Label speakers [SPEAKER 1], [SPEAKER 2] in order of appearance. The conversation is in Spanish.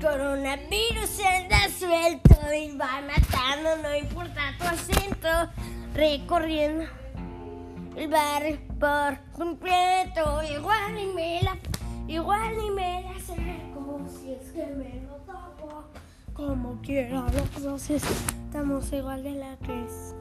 [SPEAKER 1] coronavirus se anda suelto y va matando, no importa tu acento, recorriendo el barrio por completo. Igual ni me la, igual ni me la acerco, si es que me lo topo. Como quiera, los dos estamos igual de la que es.